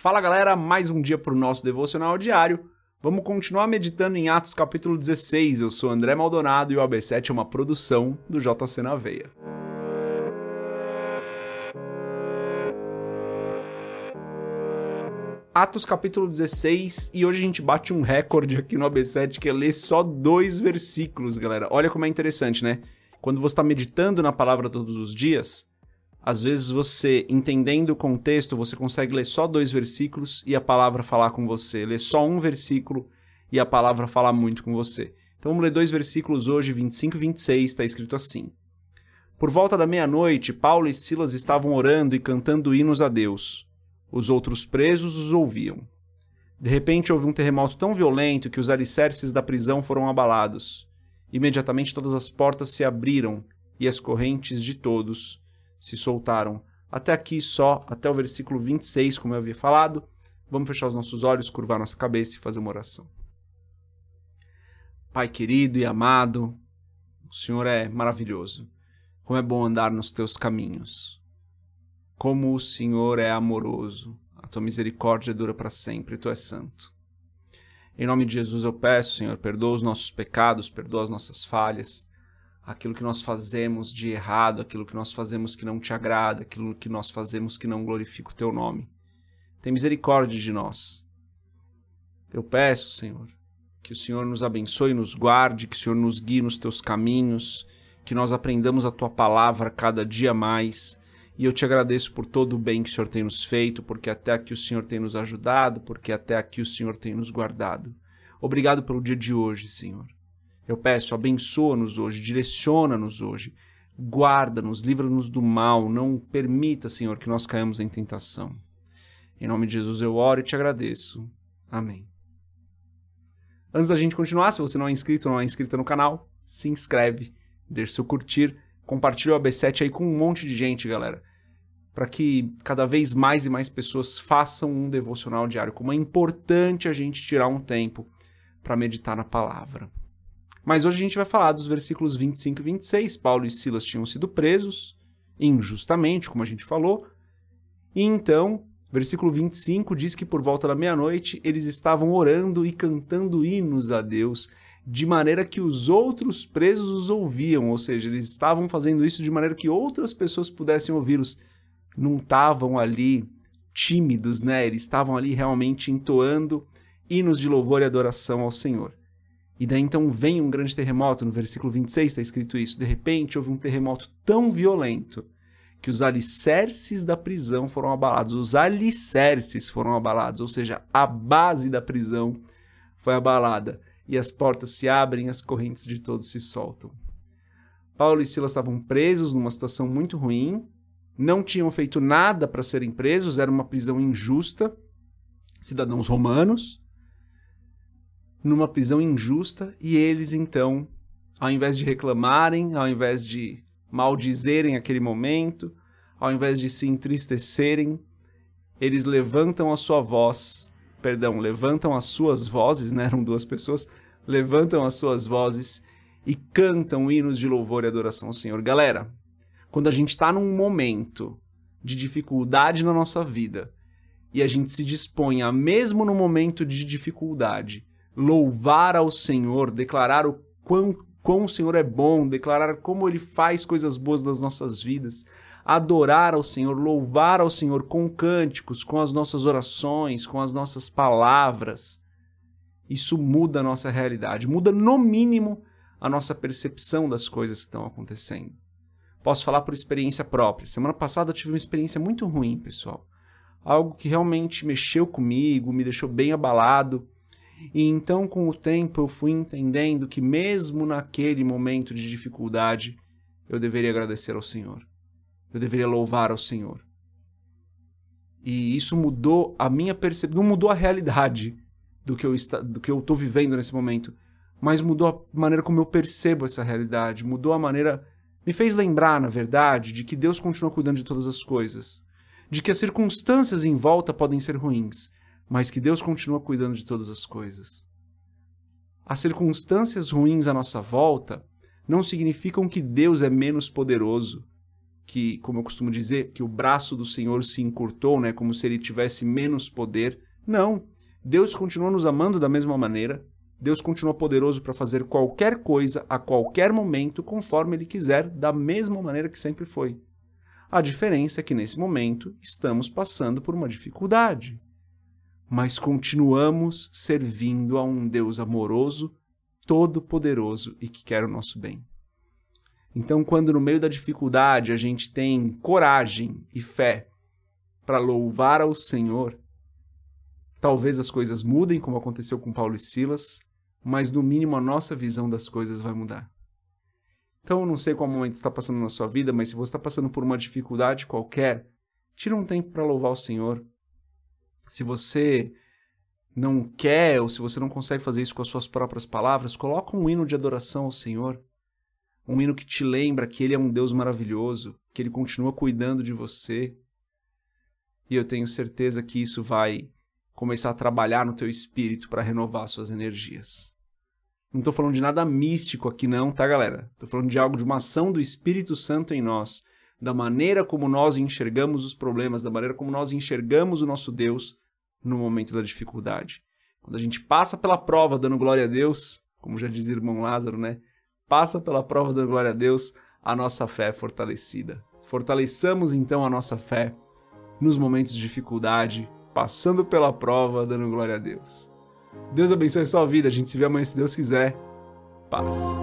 Fala galera, mais um dia para o nosso devocional diário. Vamos continuar meditando em Atos capítulo 16. Eu sou André Maldonado e o AB7 é uma produção do JC na Veia. Atos capítulo 16 e hoje a gente bate um recorde aqui no AB7 que é ler só dois versículos, galera. Olha como é interessante, né? Quando você está meditando na palavra todos os dias, às vezes você, entendendo o contexto, você consegue ler só dois versículos e a palavra falar com você. Ler só um versículo e a palavra falar muito com você. Então vamos ler dois versículos hoje, 25 e 26, está escrito assim. Por volta da meia-noite, Paulo e Silas estavam orando e cantando hinos a Deus. Os outros presos os ouviam. De repente houve um terremoto tão violento que os alicerces da prisão foram abalados. Imediatamente todas as portas se abriram e as correntes de todos se soltaram. Até aqui só, até o versículo 26, como eu havia falado. Vamos fechar os nossos olhos, curvar nossa cabeça e fazer uma oração. Pai querido e amado, o Senhor é maravilhoso. Como é bom andar nos teus caminhos. Como o Senhor é amoroso. A tua misericórdia dura para sempre, tu és santo. Em nome de Jesus eu peço, Senhor, perdoa os nossos pecados, perdoa as nossas falhas aquilo que nós fazemos de errado, aquilo que nós fazemos que não te agrada, aquilo que nós fazemos que não glorifica o teu nome. Tem misericórdia de nós. Eu peço, Senhor, que o Senhor nos abençoe, nos guarde, que o Senhor nos guie nos teus caminhos, que nós aprendamos a tua palavra cada dia mais. E eu te agradeço por todo o bem que o Senhor tem nos feito, porque até aqui o Senhor tem nos ajudado, porque até aqui o Senhor tem nos guardado. Obrigado pelo dia de hoje, Senhor. Eu peço, abençoa-nos hoje, direciona-nos hoje, guarda-nos, livra-nos do mal, não permita, Senhor, que nós caímos em tentação. Em nome de Jesus eu oro e te agradeço. Amém. Antes da gente continuar, se você não é inscrito ou não é inscrita no canal, se inscreve, deixa seu curtir, compartilha o AB7 aí com um monte de gente, galera, para que cada vez mais e mais pessoas façam um devocional diário. Como é importante a gente tirar um tempo para meditar na palavra. Mas hoje a gente vai falar dos versículos 25 e 26. Paulo e Silas tinham sido presos, injustamente, como a gente falou. E então, versículo 25 diz que por volta da meia-noite eles estavam orando e cantando hinos a Deus, de maneira que os outros presos os ouviam, ou seja, eles estavam fazendo isso de maneira que outras pessoas pudessem ouvi-los. Não estavam ali tímidos, né? Eles estavam ali realmente entoando hinos de louvor e adoração ao Senhor. E daí então vem um grande terremoto, no versículo 26 está escrito isso. De repente houve um terremoto tão violento que os alicerces da prisão foram abalados. Os alicerces foram abalados, ou seja, a base da prisão foi abalada. E as portas se abrem, as correntes de todos se soltam. Paulo e Silas estavam presos numa situação muito ruim, não tinham feito nada para serem presos, era uma prisão injusta, cidadãos romanos numa prisão injusta e eles então, ao invés de reclamarem, ao invés de maldizerem aquele momento, ao invés de se entristecerem, eles levantam a sua voz, perdão, levantam as suas vozes, né? Eram duas pessoas, levantam as suas vozes e cantam hinos de louvor e adoração ao Senhor. Galera, quando a gente está num momento de dificuldade na nossa vida e a gente se dispõe a, mesmo no momento de dificuldade, louvar ao Senhor, declarar o quão, quão o Senhor é bom, declarar como Ele faz coisas boas nas nossas vidas, adorar ao Senhor, louvar ao Senhor com cânticos, com as nossas orações, com as nossas palavras. Isso muda a nossa realidade, muda no mínimo a nossa percepção das coisas que estão acontecendo. Posso falar por experiência própria. Semana passada eu tive uma experiência muito ruim, pessoal. Algo que realmente mexeu comigo, me deixou bem abalado. E então, com o tempo, eu fui entendendo que, mesmo naquele momento de dificuldade, eu deveria agradecer ao Senhor. Eu deveria louvar ao Senhor. E isso mudou a minha percepção, não mudou a realidade do que eu está, do que eu estou vivendo nesse momento, mas mudou a maneira como eu percebo essa realidade, mudou a maneira, me fez lembrar, na verdade, de que Deus continua cuidando de todas as coisas, de que as circunstâncias em volta podem ser ruins, mas que Deus continua cuidando de todas as coisas. As circunstâncias ruins à nossa volta não significam que Deus é menos poderoso, que, como eu costumo dizer, que o braço do Senhor se encurtou, né, como se ele tivesse menos poder. Não. Deus continua nos amando da mesma maneira. Deus continua poderoso para fazer qualquer coisa a qualquer momento, conforme ele quiser, da mesma maneira que sempre foi. A diferença é que nesse momento estamos passando por uma dificuldade. Mas continuamos servindo a um Deus amoroso, todo-poderoso e que quer o nosso bem. Então, quando no meio da dificuldade a gente tem coragem e fé para louvar ao Senhor, talvez as coisas mudem, como aconteceu com Paulo e Silas, mas no mínimo a nossa visão das coisas vai mudar. Então, eu não sei qual momento está passando na sua vida, mas se você está passando por uma dificuldade qualquer, tira um tempo para louvar o Senhor. Se você não quer ou se você não consegue fazer isso com as suas próprias palavras, coloca um hino de adoração ao Senhor. Um hino que te lembra que Ele é um Deus maravilhoso, que Ele continua cuidando de você. E eu tenho certeza que isso vai começar a trabalhar no teu espírito para renovar suas energias. Não estou falando de nada místico aqui não, tá galera? Estou falando de algo, de uma ação do Espírito Santo em nós, da maneira como nós enxergamos os problemas, da maneira como nós enxergamos o nosso Deus no momento da dificuldade. Quando a gente passa pela prova dando glória a Deus, como já diz o irmão Lázaro, né? passa pela prova da glória a Deus, a nossa fé é fortalecida. Fortaleçamos então a nossa fé nos momentos de dificuldade, passando pela prova, dando glória a Deus. Deus abençoe a sua vida. A gente se vê amanhã se Deus quiser. Paz.